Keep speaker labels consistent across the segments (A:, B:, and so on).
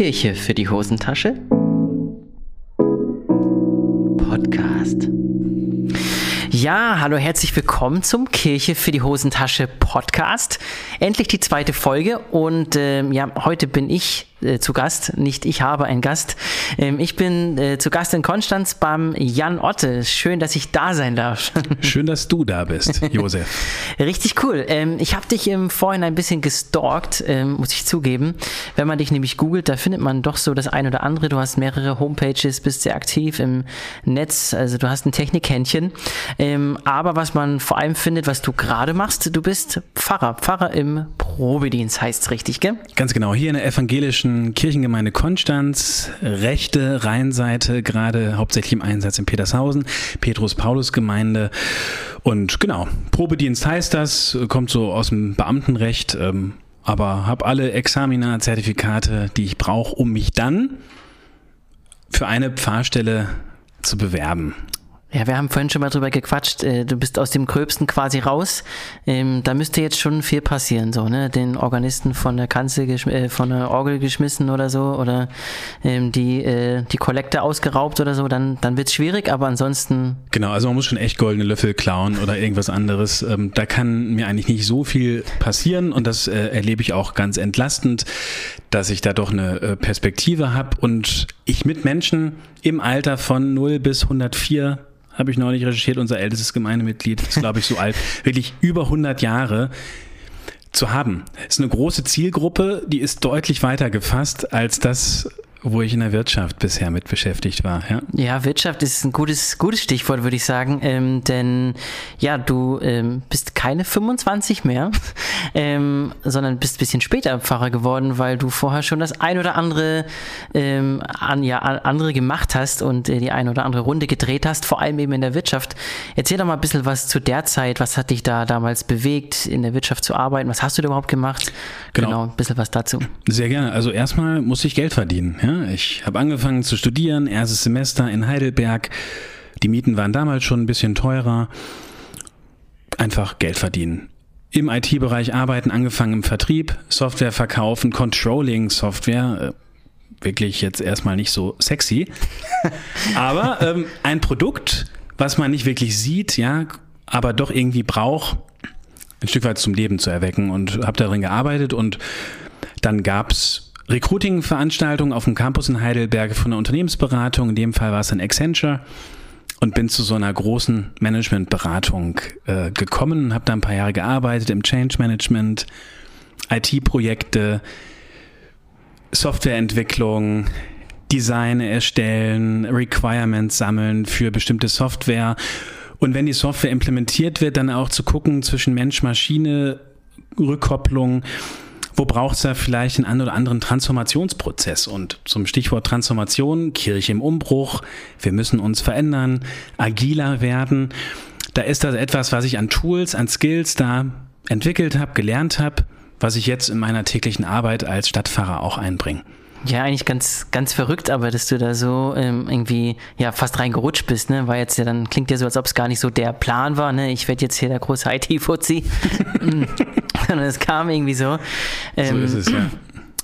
A: Kirche für die Hosentasche? Podcast. Ja, hallo, herzlich willkommen zum Kirche für die Hosentasche Podcast. Endlich die zweite Folge und ähm, ja, heute bin ich äh, zu Gast, nicht ich habe einen Gast. Ähm, ich bin äh, zu Gast in Konstanz beim Jan Otte. Schön, dass ich da sein darf.
B: Schön, dass du da bist, Josef.
A: Richtig cool. Ähm, ich habe dich im Vorhin ein bisschen gestalkt, ähm, muss ich zugeben. Wenn man dich nämlich googelt, da findet man doch so das ein oder andere. Du hast mehrere Homepages, bist sehr aktiv im Netz, also du hast ein Technikhändchen. Ähm, aber was man vor allem findet, was du gerade machst, du bist Pfarrer. Pfarrer im Probedienst heißt es richtig, gell?
B: Ganz genau. Hier in der evangelischen Kirchengemeinde Konstanz, rechte Rheinseite, gerade hauptsächlich im Einsatz in Petershausen, Petrus-Paulus-Gemeinde. Und genau, Probedienst heißt das, kommt so aus dem Beamtenrecht, ähm, aber habe alle Examina, Zertifikate, die ich brauche, um mich dann für eine Pfarrstelle zu bewerben.
A: Ja, wir haben vorhin schon mal drüber gequatscht. Äh, du bist aus dem Gröbsten quasi raus. Ähm, da müsste jetzt schon viel passieren, so, ne? Den Organisten von der Kanzel, äh, von der Orgel geschmissen oder so, oder ähm, die, äh, die Kollekte ausgeraubt oder so, dann, dann wird's schwierig, aber ansonsten.
B: Genau, also man muss schon echt goldene Löffel klauen oder irgendwas anderes. Ähm, da kann mir eigentlich nicht so viel passieren und das erlebe ich auch ganz entlastend, dass ich da doch eine Perspektive habe und ich mit Menschen im Alter von 0 bis 104 habe ich neulich recherchiert, unser ältestes Gemeindemitglied ist, glaube ich, so alt, wirklich über 100 Jahre zu haben. Ist eine große Zielgruppe, die ist deutlich weiter gefasst als das, wo ich in der Wirtschaft bisher mit beschäftigt war. Ja,
A: ja Wirtschaft ist ein gutes, gutes Stichwort, würde ich sagen. Ähm, denn ja, du ähm, bist keine 25 mehr, ähm, sondern bist ein bisschen später Pfarrer geworden, weil du vorher schon das ein oder andere, ähm, an, ja, andere gemacht hast und äh, die ein oder andere Runde gedreht hast, vor allem eben in der Wirtschaft. Erzähl doch mal ein bisschen was zu der Zeit. Was hat dich da damals bewegt, in der Wirtschaft zu arbeiten? Was hast du da überhaupt gemacht? Genau, genau ein bisschen was dazu.
B: Sehr gerne. Also erstmal muss ich Geld verdienen. Ja? Ich habe angefangen zu studieren, erstes Semester in Heidelberg. Die Mieten waren damals schon ein bisschen teurer. Einfach Geld verdienen. Im IT-Bereich arbeiten, angefangen im Vertrieb, Software verkaufen, Controlling, Software. Äh, wirklich jetzt erstmal nicht so sexy. aber ähm, ein Produkt, was man nicht wirklich sieht, ja, aber doch irgendwie braucht, ein Stück weit zum Leben zu erwecken und habe darin gearbeitet und dann gab's Recruiting-Veranstaltung auf dem Campus in Heidelberg von einer Unternehmensberatung. In dem Fall war es ein Accenture und bin zu so einer großen Managementberatung äh, gekommen und habe da ein paar Jahre gearbeitet im Change Management, IT-Projekte, Softwareentwicklung, Design erstellen, Requirements sammeln für bestimmte Software. Und wenn die Software implementiert wird, dann auch zu gucken zwischen Mensch-Maschine, Rückkopplung, wo braucht es da vielleicht einen einen oder anderen Transformationsprozess? Und zum Stichwort Transformation, Kirche im Umbruch, wir müssen uns verändern, agiler werden. Da ist das etwas, was ich an Tools, an Skills da entwickelt habe, gelernt habe, was ich jetzt in meiner täglichen Arbeit als Stadtfahrer auch einbringe.
A: Ja, eigentlich ganz, ganz verrückt, aber dass du da so ähm, irgendwie ja fast reingerutscht bist, ne? War jetzt ja dann klingt ja so, als ob es gar nicht so der Plan war, ne? Ich werde jetzt hier der große IT-Fuzzi. Sondern es kam irgendwie so.
B: Ähm, so ist es, ja.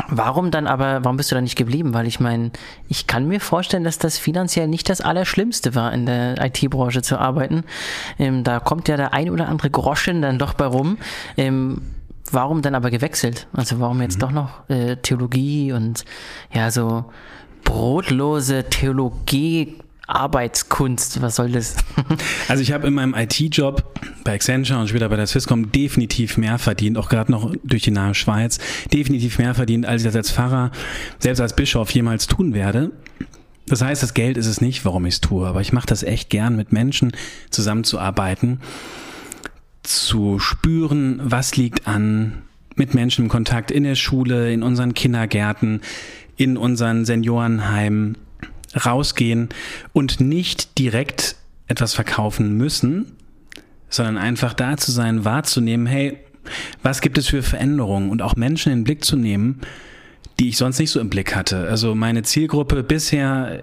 A: Warum dann aber, warum bist du da nicht geblieben? Weil ich meine, ich kann mir vorstellen, dass das finanziell nicht das Allerschlimmste war, in der IT-Branche zu arbeiten. Ähm, da kommt ja der ein oder andere Groschen dann doch bei rum. Ähm, warum dann aber gewechselt? Also warum jetzt mhm. doch noch äh, Theologie und ja, so brotlose Theologie Arbeitskunst, was soll das?
B: also ich habe in meinem IT-Job bei Accenture und später bei der Swisscom definitiv mehr verdient, auch gerade noch durch die nahe Schweiz, definitiv mehr verdient, als ich das als Pfarrer, selbst als Bischof jemals tun werde. Das heißt, das Geld ist es nicht, warum ich es tue, aber ich mache das echt gern, mit Menschen zusammenzuarbeiten zu spüren, was liegt an, mit Menschen im Kontakt in der Schule, in unseren Kindergärten, in unseren Seniorenheimen rausgehen und nicht direkt etwas verkaufen müssen, sondern einfach da zu sein, wahrzunehmen, hey, was gibt es für Veränderungen und auch Menschen in den Blick zu nehmen, die ich sonst nicht so im Blick hatte. Also meine Zielgruppe bisher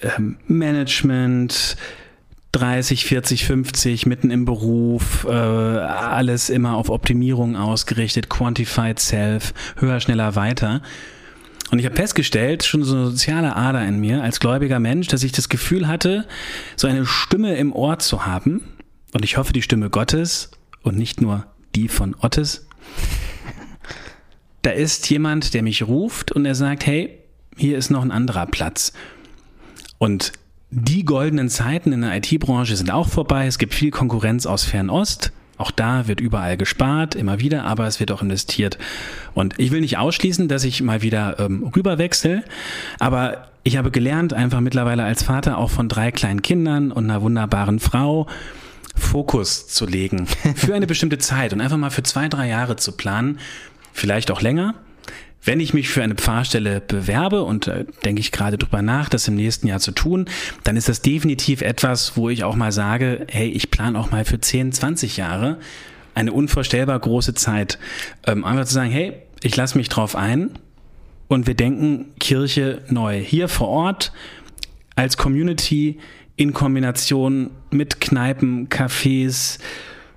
B: äh, Management, 30, 40, 50, mitten im Beruf, äh, alles immer auf Optimierung ausgerichtet, Quantified Self, höher, schneller, weiter. Und ich habe festgestellt, schon so eine soziale Ader in mir als gläubiger Mensch, dass ich das Gefühl hatte, so eine Stimme im Ohr zu haben. Und ich hoffe, die Stimme Gottes und nicht nur die von Ottes. Da ist jemand, der mich ruft und er sagt, hey, hier ist noch ein anderer Platz. Und die goldenen Zeiten in der IT-Branche sind auch vorbei. Es gibt viel Konkurrenz aus Fernost. Auch da wird überall gespart, immer wieder, aber es wird auch investiert. Und ich will nicht ausschließen, dass ich mal wieder ähm, rüberwechsel, aber ich habe gelernt, einfach mittlerweile als Vater auch von drei kleinen Kindern und einer wunderbaren Frau, Fokus zu legen für eine bestimmte Zeit und einfach mal für zwei, drei Jahre zu planen, vielleicht auch länger. Wenn ich mich für eine Pfarrstelle bewerbe und äh, denke ich gerade drüber nach, das im nächsten Jahr zu tun, dann ist das definitiv etwas, wo ich auch mal sage, hey, ich plane auch mal für 10, 20 Jahre eine unvorstellbar große Zeit. Ähm, einfach zu sagen, hey, ich lasse mich drauf ein und wir denken Kirche neu. Hier vor Ort als Community in Kombination mit Kneipen, Cafés,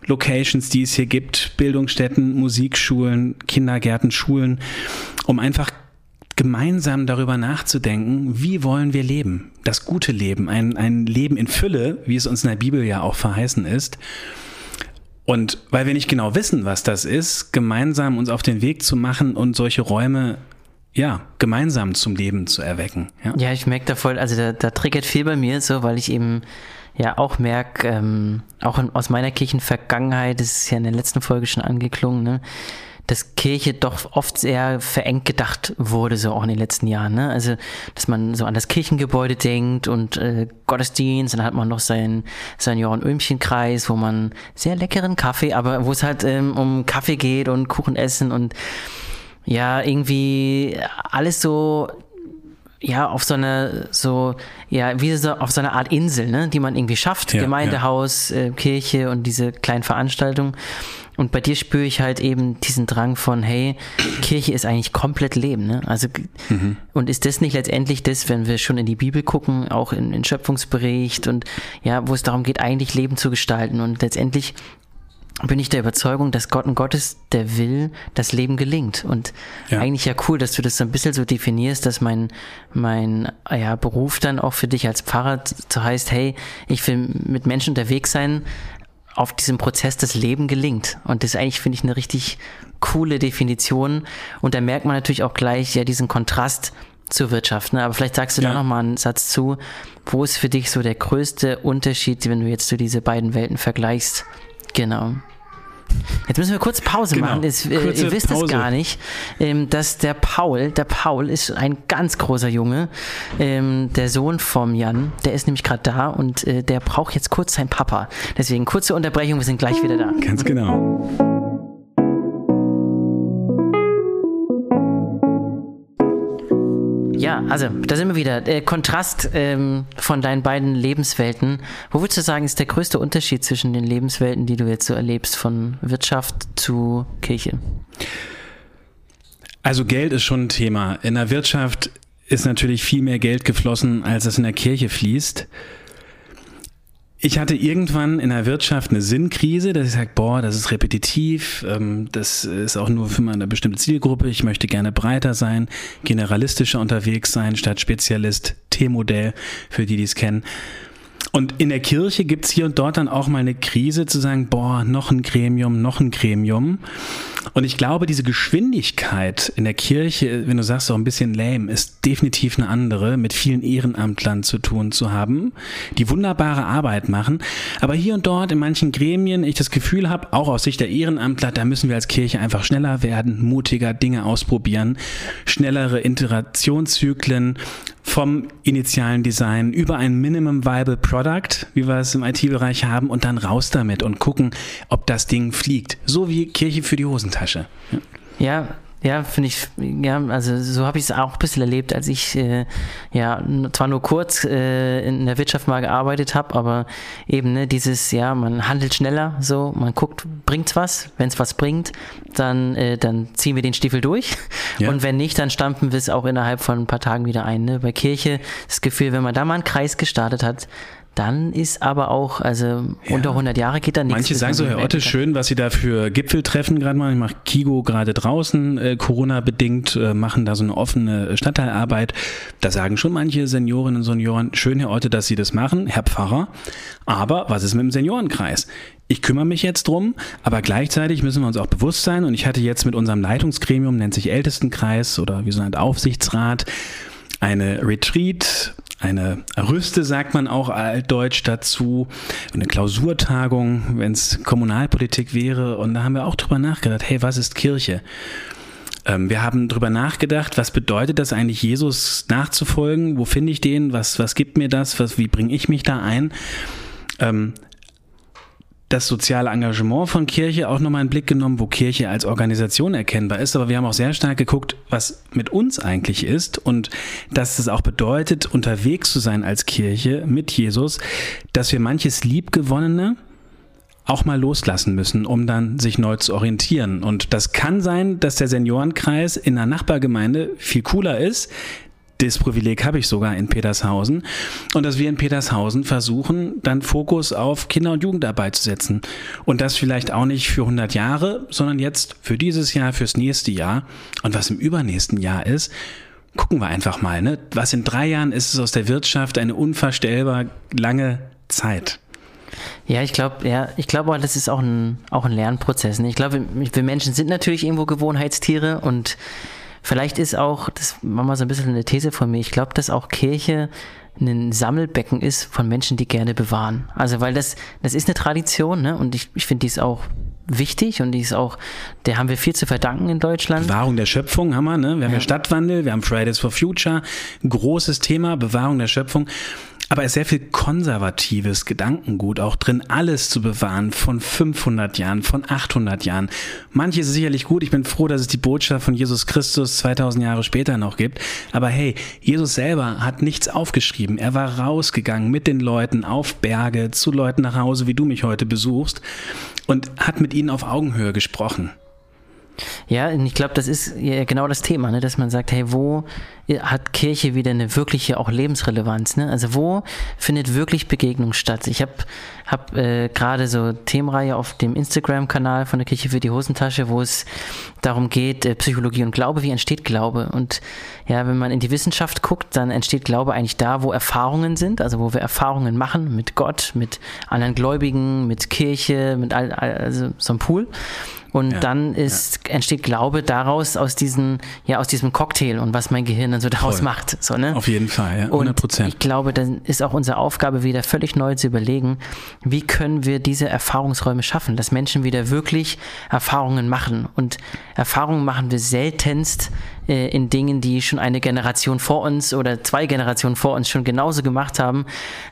B: Locations, die es hier gibt, Bildungsstätten, Musikschulen, Kindergärten, Schulen, um einfach gemeinsam darüber nachzudenken, wie wollen wir leben? Das gute Leben, ein, ein Leben in Fülle, wie es uns in der Bibel ja auch verheißen ist. Und weil wir nicht genau wissen, was das ist, gemeinsam uns auf den Weg zu machen und solche Räume ja, gemeinsam zum Leben zu erwecken.
A: Ja, ja ich merke da voll, also da, da triggert viel bei mir so, weil ich eben ja auch merke, ähm, auch in, aus meiner Kirchenvergangenheit, das ist ja in der letzten Folge schon angeklungen, ne, dass Kirche doch oft sehr verengt gedacht wurde, so auch in den letzten Jahren. Ne? Also, dass man so an das Kirchengebäude denkt und äh, Gottesdienst, dann hat man noch seinen Senioren-Öhmchenkreis, wo man sehr leckeren Kaffee, aber wo es halt ähm, um Kaffee geht und Kuchen essen und ja, irgendwie alles so ja, auf so eine, so, ja, wie so auf so eine Art Insel, ne, die man irgendwie schafft. Ja, Gemeindehaus, ja. Äh, Kirche und diese kleinen Veranstaltungen. Und bei dir spüre ich halt eben diesen Drang von, hey, Kirche ist eigentlich komplett Leben, ne? Also, mhm. und ist das nicht letztendlich das, wenn wir schon in die Bibel gucken, auch in, in Schöpfungsbericht und ja, wo es darum geht, eigentlich Leben zu gestalten und letztendlich bin ich der Überzeugung, dass Gott ein Gott ist, der will, dass Leben gelingt. Und ja. eigentlich ja cool, dass du das so ein bisschen so definierst, dass mein, mein ja, Beruf dann auch für dich als Pfarrer so heißt, hey, ich will mit Menschen unterwegs sein, auf diesem Prozess das Leben gelingt. Und das ist eigentlich, finde ich, eine richtig coole Definition. Und da merkt man natürlich auch gleich ja diesen Kontrast zur Wirtschaft. Ne? Aber vielleicht sagst du ja. da noch mal einen Satz zu. Wo ist für dich so der größte Unterschied, wenn du jetzt so diese beiden Welten vergleichst? Genau. Jetzt müssen wir kurz Pause genau. machen. Das, äh, ihr wisst Pause. es gar nicht, ähm, dass der Paul, der Paul ist ein ganz großer Junge, ähm, der Sohn vom Jan, der ist nämlich gerade da und äh, der braucht jetzt kurz seinen Papa. Deswegen kurze Unterbrechung, wir sind gleich wieder da.
B: Ganz genau.
A: Ja, also da sind wir wieder. Äh, Kontrast ähm, von deinen beiden Lebenswelten. Wo würdest du sagen, ist der größte Unterschied zwischen den Lebenswelten, die du jetzt so erlebst, von Wirtschaft zu Kirche?
B: Also Geld ist schon ein Thema. In der Wirtschaft ist natürlich viel mehr Geld geflossen, als es in der Kirche fließt. Ich hatte irgendwann in der Wirtschaft eine Sinnkrise, dass ich sage, boah, das ist repetitiv, ähm, das ist auch nur für eine bestimmte Zielgruppe, ich möchte gerne breiter sein, generalistischer unterwegs sein, statt Spezialist, T-Modell, für die, die es kennen. Und in der Kirche gibt's hier und dort dann auch mal eine Krise zu sagen, boah, noch ein Gremium, noch ein Gremium. Und ich glaube, diese Geschwindigkeit in der Kirche, wenn du sagst, so ein bisschen lame, ist definitiv eine andere, mit vielen Ehrenamtlern zu tun zu haben, die wunderbare Arbeit machen. Aber hier und dort in manchen Gremien ich das Gefühl habe, auch aus Sicht der Ehrenamtler, da müssen wir als Kirche einfach schneller werden, mutiger Dinge ausprobieren, schnellere Iterationszyklen, vom initialen Design über ein Minimum Viable Product, wie wir es im IT-Bereich haben, und dann raus damit und gucken, ob das Ding fliegt. So wie Kirche für die Hosentasche.
A: Ja, ja finde ich, ja, also so habe ich es auch ein bisschen erlebt, als ich äh, ja zwar nur kurz äh, in der Wirtschaft mal gearbeitet habe, aber eben ne, dieses, ja, man handelt schneller, so, man guckt, bringt's was, wenn es was bringt, dann, äh, dann ziehen wir den Stiefel durch ja. und wenn nicht, dann stampfen wir es auch innerhalb von ein paar Tagen wieder ein. Ne? Bei Kirche das Gefühl, wenn man da mal einen Kreis gestartet hat, dann ist aber auch, also ja. unter 100 Jahre geht da nichts.
B: Manche sagen so, Herr Otte, schön, was Sie da für Gipfeltreffen gerade machen. Ich mache Kigo gerade draußen, äh, Corona-bedingt, äh, machen da so eine offene Stadtteilarbeit. Da sagen schon manche Seniorinnen und Senioren, schön, Herr Otte, dass Sie das machen, Herr Pfarrer. Aber was ist mit dem Seniorenkreis? Ich kümmere mich jetzt drum, aber gleichzeitig müssen wir uns auch bewusst sein, und ich hatte jetzt mit unserem Leitungsgremium, nennt sich Ältestenkreis oder wie so ein Aufsichtsrat, eine Retreat, eine Rüste, sagt man auch altdeutsch dazu, eine Klausurtagung, wenn es Kommunalpolitik wäre. Und da haben wir auch drüber nachgedacht, hey, was ist Kirche? Ähm, wir haben drüber nachgedacht, was bedeutet das eigentlich, Jesus nachzufolgen? Wo finde ich den? Was, was gibt mir das? Was, wie bringe ich mich da ein? Ähm, das soziale Engagement von Kirche auch nochmal einen Blick genommen, wo Kirche als Organisation erkennbar ist. Aber wir haben auch sehr stark geguckt, was mit uns eigentlich ist und dass es auch bedeutet, unterwegs zu sein als Kirche mit Jesus, dass wir manches Liebgewonnene auch mal loslassen müssen, um dann sich neu zu orientieren. Und das kann sein, dass der Seniorenkreis in einer Nachbargemeinde viel cooler ist, das Privileg habe ich sogar in Petershausen. Und dass wir in Petershausen versuchen, dann Fokus auf Kinder- und Jugendarbeit zu setzen. Und das vielleicht auch nicht für 100 Jahre, sondern jetzt für dieses Jahr, fürs nächste Jahr. Und was im übernächsten Jahr ist, gucken wir einfach mal. Ne? Was in drei Jahren ist es aus der Wirtschaft eine unvorstellbar lange Zeit.
A: Ja, ich glaube, ja, ich glaube, das ist auch ein, auch ein Lernprozess. Ne? Ich glaube, wir Menschen sind natürlich irgendwo Gewohnheitstiere und Vielleicht ist auch, das war mal so ein bisschen eine These von mir, ich glaube, dass auch Kirche ein Sammelbecken ist von Menschen, die gerne bewahren. Also weil das, das ist eine Tradition, ne? Und ich, ich finde, die ist auch wichtig und die ist auch, der haben wir viel zu verdanken in Deutschland.
B: Bewahrung der Schöpfung haben wir, ne? Wir haben ja, Stadtwandel, wir haben Fridays for Future, großes Thema, Bewahrung der Schöpfung. Aber es ist sehr viel konservatives Gedankengut auch drin, alles zu bewahren von 500 Jahren, von 800 Jahren. Manche ist sicherlich gut. Ich bin froh, dass es die Botschaft von Jesus Christus 2000 Jahre später noch gibt. Aber hey, Jesus selber hat nichts aufgeschrieben. Er war rausgegangen mit den Leuten auf Berge, zu Leuten nach Hause, wie du mich heute besuchst und hat mit ihnen auf Augenhöhe gesprochen.
A: Ja, ich glaube, das ist genau das Thema, ne? dass man sagt, hey, wo hat Kirche wieder eine wirkliche auch Lebensrelevanz? Ne? Also wo findet wirklich Begegnung statt? Ich habe hab, äh, gerade so Themenreihe auf dem Instagram-Kanal von der Kirche für die Hosentasche, wo es darum geht, äh, Psychologie und Glaube, wie entsteht Glaube? Und ja, wenn man in die Wissenschaft guckt, dann entsteht Glaube eigentlich da, wo Erfahrungen sind, also wo wir Erfahrungen machen mit Gott, mit anderen Gläubigen, mit Kirche, mit all, also so einem Pool. Und ja, dann ist, ja. entsteht Glaube daraus, aus diesem, ja, aus diesem Cocktail und was mein Gehirn dann so daraus Voll. macht. So, ne?
B: Auf jeden Fall, ja, 100 Prozent.
A: Ich glaube, dann ist auch unsere Aufgabe wieder völlig neu zu überlegen, wie können wir diese Erfahrungsräume schaffen, dass Menschen wieder wirklich Erfahrungen machen. Und Erfahrungen machen wir seltenst äh, in Dingen, die schon eine Generation vor uns oder zwei Generationen vor uns schon genauso gemacht haben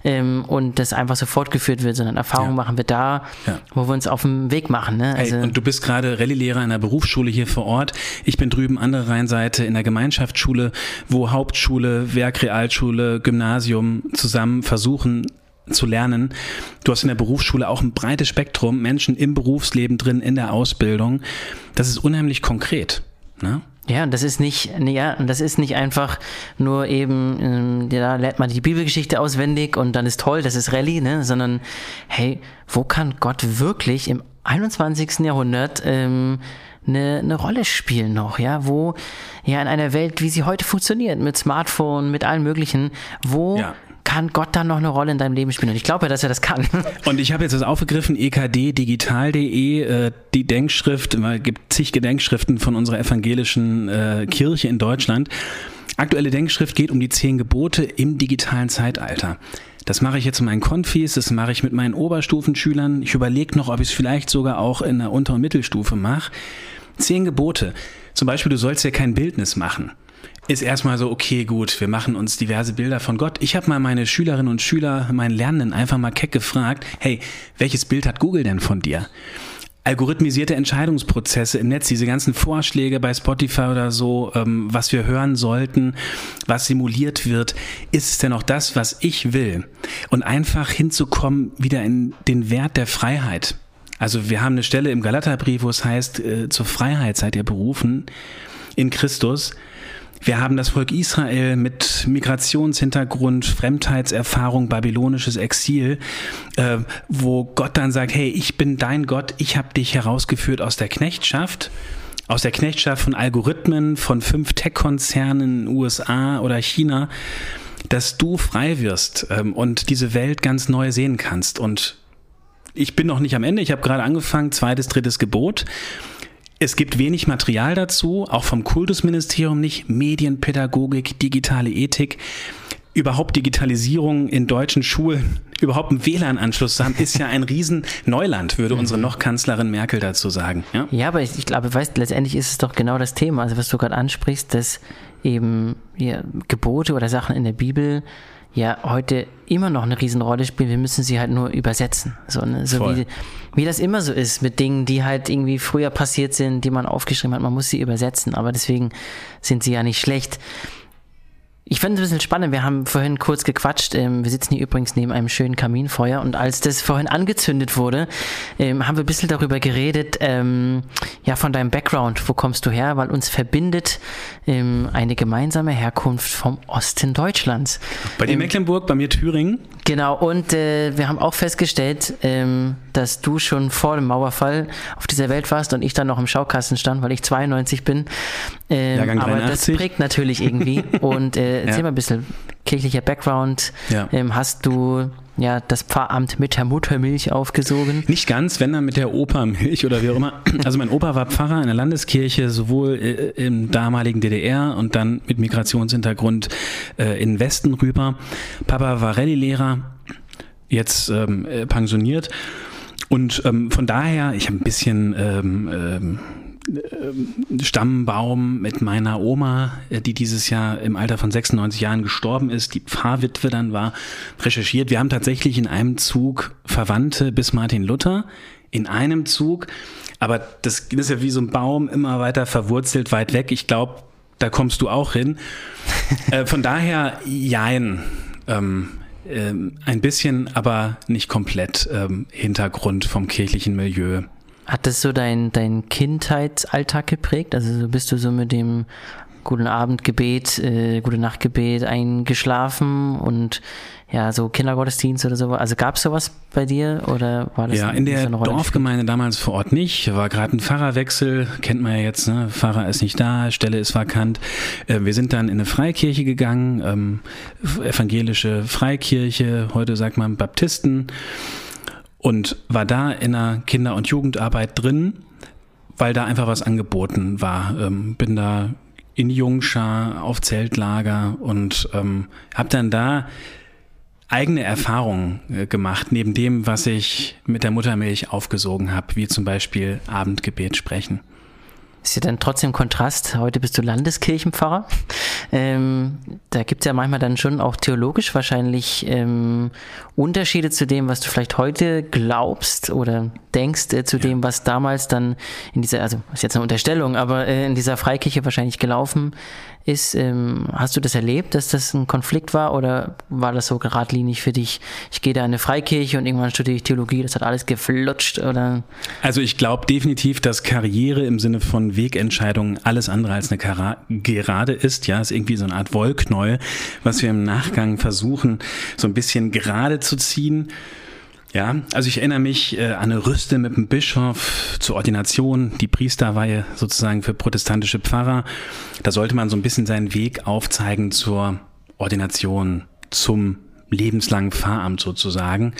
A: ähm, und das einfach so fortgeführt wird, sondern Erfahrungen ja. machen wir da, ja. wo wir uns auf dem Weg machen. Ne?
B: Also Ey, und du bist gerade Rallye-Lehrer in einer Berufsschule hier vor Ort. Ich bin drüben andere Rheinseite in der Gemeinschaftsschule, wo Hauptschule, Werkrealschule, Gymnasium zusammen versuchen, zu lernen. Du hast in der Berufsschule auch ein breites Spektrum, Menschen im Berufsleben drin, in der Ausbildung. Das ist unheimlich konkret. Ne?
A: Ja, und das ist nicht, ja, und das ist nicht einfach nur eben, ähm, da lernt man die Bibelgeschichte auswendig und dann ist toll, das ist Rallye, ne, sondern hey, wo kann Gott wirklich im 21. Jahrhundert ähm, eine, eine Rolle spielen noch, ja, wo ja in einer Welt, wie sie heute funktioniert, mit Smartphone, mit allem Möglichen, wo ja kann Gott dann noch eine Rolle in deinem Leben spielen? Und ich glaube ja, dass er das kann.
B: Und ich habe jetzt das aufgegriffen, ekddigital.de, äh, die Denkschrift, es gibt zig Gedenkschriften von unserer evangelischen äh, Kirche in Deutschland. Aktuelle Denkschrift geht um die zehn Gebote im digitalen Zeitalter. Das mache ich jetzt in meinen Konfis, das mache ich mit meinen Oberstufenschülern. Ich überlege noch, ob ich es vielleicht sogar auch in der Unter- und Mittelstufe mache. Zehn Gebote. Zum Beispiel, du sollst ja kein Bildnis machen ist erstmal so, okay, gut, wir machen uns diverse Bilder von Gott. Ich habe mal meine Schülerinnen und Schüler, meinen Lernenden einfach mal keck gefragt, hey, welches Bild hat Google denn von dir? algorithmisierte Entscheidungsprozesse im Netz, diese ganzen Vorschläge bei Spotify oder so, ähm, was wir hören sollten, was simuliert wird, ist es denn auch das, was ich will? Und einfach hinzukommen wieder in den Wert der Freiheit. Also wir haben eine Stelle im Galaterbrief, wo es heißt, äh, zur Freiheit seid ihr berufen in Christus Wir haben das Volk Israel mit Migrationshintergrund, Fremdheitserfahrung, babylonisches Exil, äh, wo Gott dann sagt, hey, ich bin dein Gott, ich habe dich herausgeführt aus der Knechtschaft aus der Knechtschaft von Algorithmen, von fünf Tech-Konzernen in den USA oder China, dass du frei wirst ähm, und diese Welt ganz neu sehen kannst. Und ich bin noch nicht am Ende, ich habe gerade angefangen, zweites, drittes Gebot. Es gibt wenig Material dazu, auch vom Kultusministerium nicht, Medienpädagogik, digitale Ethik überhaupt Digitalisierung in deutschen Schulen, überhaupt einen WLAN-Anschluss zu haben, ist ja ein riesen Neuland, würde unsere mhm. noch Kanzlerin Merkel dazu sagen.
A: Ja, ja aber ich, ich glaube, weißt, letztendlich ist es doch genau das Thema, also was du gerade ansprichst, dass eben ja, Gebote oder Sachen in der Bibel ja heute immer noch eine Riesenrolle spielen. Wir müssen sie halt nur übersetzen. So, ne? so wie, wie das immer so ist mit Dingen, die halt irgendwie früher passiert sind, die man aufgeschrieben hat. Man muss sie übersetzen, aber deswegen sind sie ja nicht schlecht. Ich fand es ein bisschen spannend. Wir haben vorhin kurz gequatscht. Ähm, wir sitzen hier übrigens neben einem schönen Kaminfeuer und als das vorhin angezündet wurde, ähm, haben wir ein bisschen darüber geredet, ähm, ja, von deinem Background. Wo kommst du her? Weil uns verbindet eine gemeinsame Herkunft vom Osten Deutschlands.
B: Bei dir
A: ähm,
B: Mecklenburg, bei mir Thüringen.
A: Genau, und äh, wir haben auch festgestellt, dass du schon vor dem Mauerfall auf dieser Welt warst und ich dann noch im Schaukasten stand, weil ich 92 bin.
B: Ähm,
A: aber das prägt natürlich irgendwie. und äh, erzähl ja. mal ein bisschen kirchlicher Background. Ja. Ähm, hast du ja das Pfarramt mit der Muttermilch aufgesogen?
B: Nicht ganz, wenn dann mit der Opermilch oder wie auch immer. Also mein Opa war Pfarrer in der Landeskirche, sowohl äh, im damaligen DDR und dann mit Migrationshintergrund äh, in den Westen rüber. Papa war Rallye-Lehrer, jetzt ähm, äh, pensioniert. Und ähm, von daher, ich habe ein bisschen ähm, ähm, äh, Stammbaum mit meiner Oma, äh, die dieses Jahr im Alter von 96 Jahren gestorben ist, die Pfarrwitwe dann war, recherchiert. Wir haben tatsächlich in einem Zug Verwandte bis Martin Luther, in einem Zug. Aber das ist ja wie so ein Baum immer weiter verwurzelt, weit weg. Ich glaube, da kommst du auch hin. äh, von daher, jein. Ähm, ähm, ein bisschen, aber nicht komplett ähm, Hintergrund vom kirchlichen Milieu.
A: Hat das so dein, dein Kindheitsalltag geprägt? Also so bist du so mit dem guten Abendgebet, äh, gute Nachtgebet eingeschlafen und ja, so Kindergottesdienst oder so. Also gab es sowas bei dir oder war das
B: Ja, in der Dorfgemeinde damals vor Ort nicht. War gerade ein Pfarrerwechsel, kennt man ja jetzt, ne? Pfarrer ist nicht da, Stelle ist vakant. Äh, wir sind dann in eine Freikirche gegangen, ähm, evangelische Freikirche, heute sagt man Baptisten und war da in einer Kinder- und Jugendarbeit drin, weil da einfach was angeboten war. Ähm, bin da in Jungschar auf Zeltlager und ähm, habe dann da eigene Erfahrungen äh, gemacht, neben dem, was ich mit der Muttermilch aufgesogen habe, wie zum Beispiel Abendgebet sprechen.
A: Ist ja dann trotzdem Kontrast. Heute bist du Landeskirchenpfarrer. Ähm, da gibt es ja manchmal dann schon auch theologisch wahrscheinlich ähm, Unterschiede zu dem, was du vielleicht heute glaubst oder denkst, äh, zu ja. dem, was damals dann in dieser, also ist jetzt eine Unterstellung, aber äh, in dieser Freikirche wahrscheinlich gelaufen ist. Ähm, hast du das erlebt, dass das ein Konflikt war oder war das so geradlinig für dich? Ich gehe da in eine Freikirche und irgendwann studiere ich Theologie, das hat alles geflutscht oder?
B: Also ich glaube definitiv, dass Karriere im Sinne von Wegentscheidungen alles andere als eine Kara Gerade ist. Ja, ist irgendwie so eine Art Wollknäuel, was wir im Nachgang versuchen, so ein bisschen gerade zu ziehen. Ja, also ich erinnere mich äh, an eine Rüste mit dem Bischof zur Ordination, die Priesterweihe sozusagen für protestantische Pfarrer. Da sollte man so ein bisschen seinen Weg aufzeigen zur Ordination, zum lebenslangen Pfarramt sozusagen.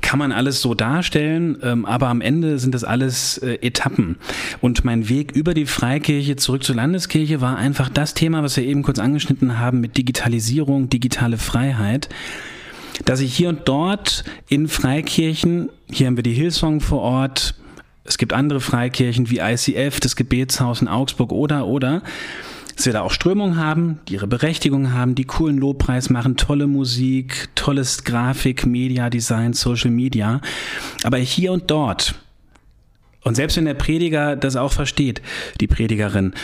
B: Kann man alles so darstellen, ähm, aber am Ende sind das alles äh, Etappen. Und mein Weg über die Freikirche zurück zur Landeskirche war einfach das Thema, was wir eben kurz angeschnitten haben mit Digitalisierung, digitale Freiheit dass ich hier und dort in Freikirchen, hier haben wir die Hillsong vor Ort, es gibt andere Freikirchen wie ICF, das Gebetshaus in Augsburg oder, oder, dass wir da auch Strömungen haben, die ihre Berechtigung haben, die coolen Lobpreis machen, tolle Musik, tolles Grafik, Media Design, Social Media. Aber hier und dort, und selbst wenn der Prediger das auch versteht, die Predigerin,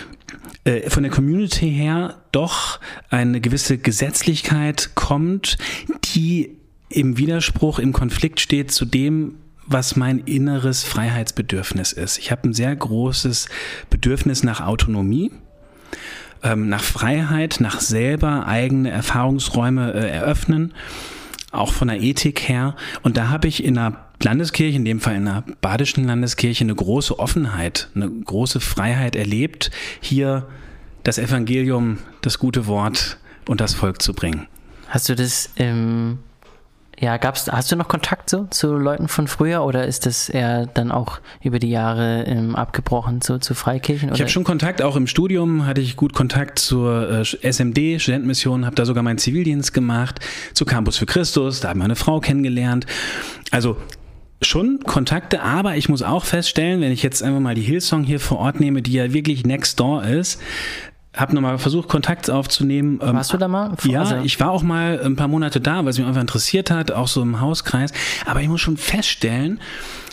B: äh, von der Community her doch eine gewisse Gesetzlichkeit kommt, die im Widerspruch, im Konflikt steht zu dem, was mein inneres Freiheitsbedürfnis ist. Ich habe ein sehr großes Bedürfnis nach Autonomie. ähm, nach Freiheit, nach selber eigene Erfahrungsräume äh, eröffnen, auch von der Ethik her. Und da habe ich in einer Landeskirche, in dem Fall in einer badischen Landeskirche, eine große Offenheit, eine große Freiheit erlebt, hier das Evangelium, das gute Wort und das Volk zu bringen.
A: Hast du das ähm, ja, gab's, hast du noch Kontakt so zu Leuten von früher oder ist das eher dann auch über die Jahre ähm, abgebrochen zu, zu Freikirchen? Oder?
B: Ich habe schon Kontakt, auch im Studium hatte ich gut Kontakt zur äh, SMD, Studentenmission, habe da sogar meinen Zivildienst gemacht, zu Campus für Christus, da habe ich meine Frau kennengelernt. Also schon Kontakte, aber ich muss auch feststellen, wenn ich jetzt einfach mal die Hillsong hier vor Ort nehme, die ja wirklich next door ist, habe nochmal versucht, Kontakt aufzunehmen.
A: Ähm, Warst du da mal?
B: Ja, also ich war auch mal ein paar Monate da, weil es mich einfach interessiert hat, auch so im Hauskreis. Aber ich muss schon feststellen,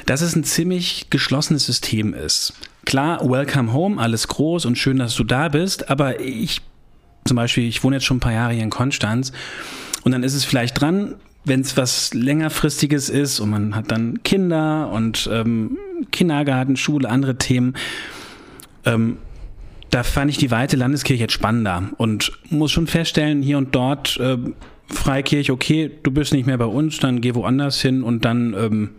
B: dass es ein ziemlich geschlossenes System ist. Klar, welcome home, alles groß und schön, dass du da bist, aber ich zum Beispiel, ich wohne jetzt schon ein paar Jahre hier in Konstanz und dann ist es vielleicht dran, wenn es was längerfristiges ist und man hat dann Kinder und ähm, Kindergarten, Schule, andere Themen. Ähm, da fand ich die weite Landeskirche jetzt spannender und muss schon feststellen, hier und dort äh, Freikirche, okay, du bist nicht mehr bei uns, dann geh woanders hin und dann ähm,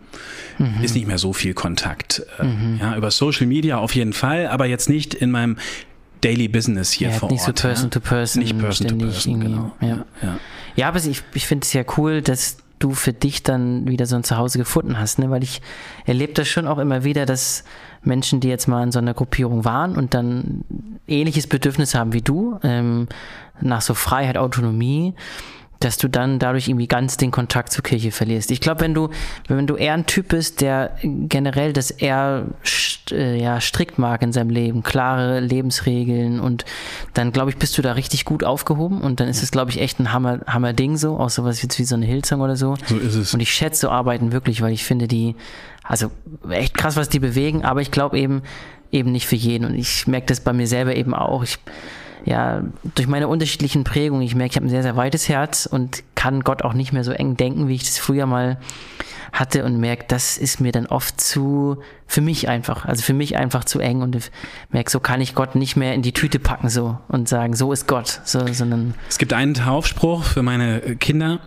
B: mhm. ist nicht mehr so viel Kontakt. Äh, mhm. Ja, über Social Media auf jeden Fall, aber jetzt nicht in meinem Daily Business hier ja, vor
A: nicht
B: Ort.
A: Nicht so Person ja? to Person.
B: Nicht Person to Person, genau.
A: Ja, ja. ja aber ich, ich finde es ja cool, dass du für dich dann wieder so ein Zuhause gefunden hast, ne? weil ich erlebe das schon auch immer wieder, dass Menschen, die jetzt mal in so einer Gruppierung waren und dann ähnliches Bedürfnis haben wie du, ähm, nach so Freiheit, Autonomie, dass du dann dadurch irgendwie ganz den Kontakt zur Kirche verlierst. Ich glaube, wenn du, wenn du eher ein Typ bist, der generell das eher äh, ja, strikt mag in seinem Leben, klare Lebensregeln und dann, glaube ich, bist du da richtig gut aufgehoben und dann ist es, glaube ich, echt ein Hammer, Hammer Ding so, auch sowas jetzt wie so eine Hillsong oder so.
B: So ist es.
A: Und ich schätze so Arbeiten wirklich, weil ich finde die, also echt krass, was die bewegen, aber ich glaube eben, eben nicht für jeden und ich merke das bei mir selber eben auch. Ich, ja, durch meine unterschiedlichen Prägungen, ich merke, ich habe ein sehr, sehr weites Herz und kann Gott auch nicht mehr so eng denken, wie ich das früher mal hatte und merke, das ist mir dann oft zu, für mich einfach, also für mich einfach zu eng und merke, so kann ich Gott nicht mehr in die Tüte packen so und sagen, so ist Gott, so, sondern.
B: Es gibt einen Taufspruch für meine Kinder,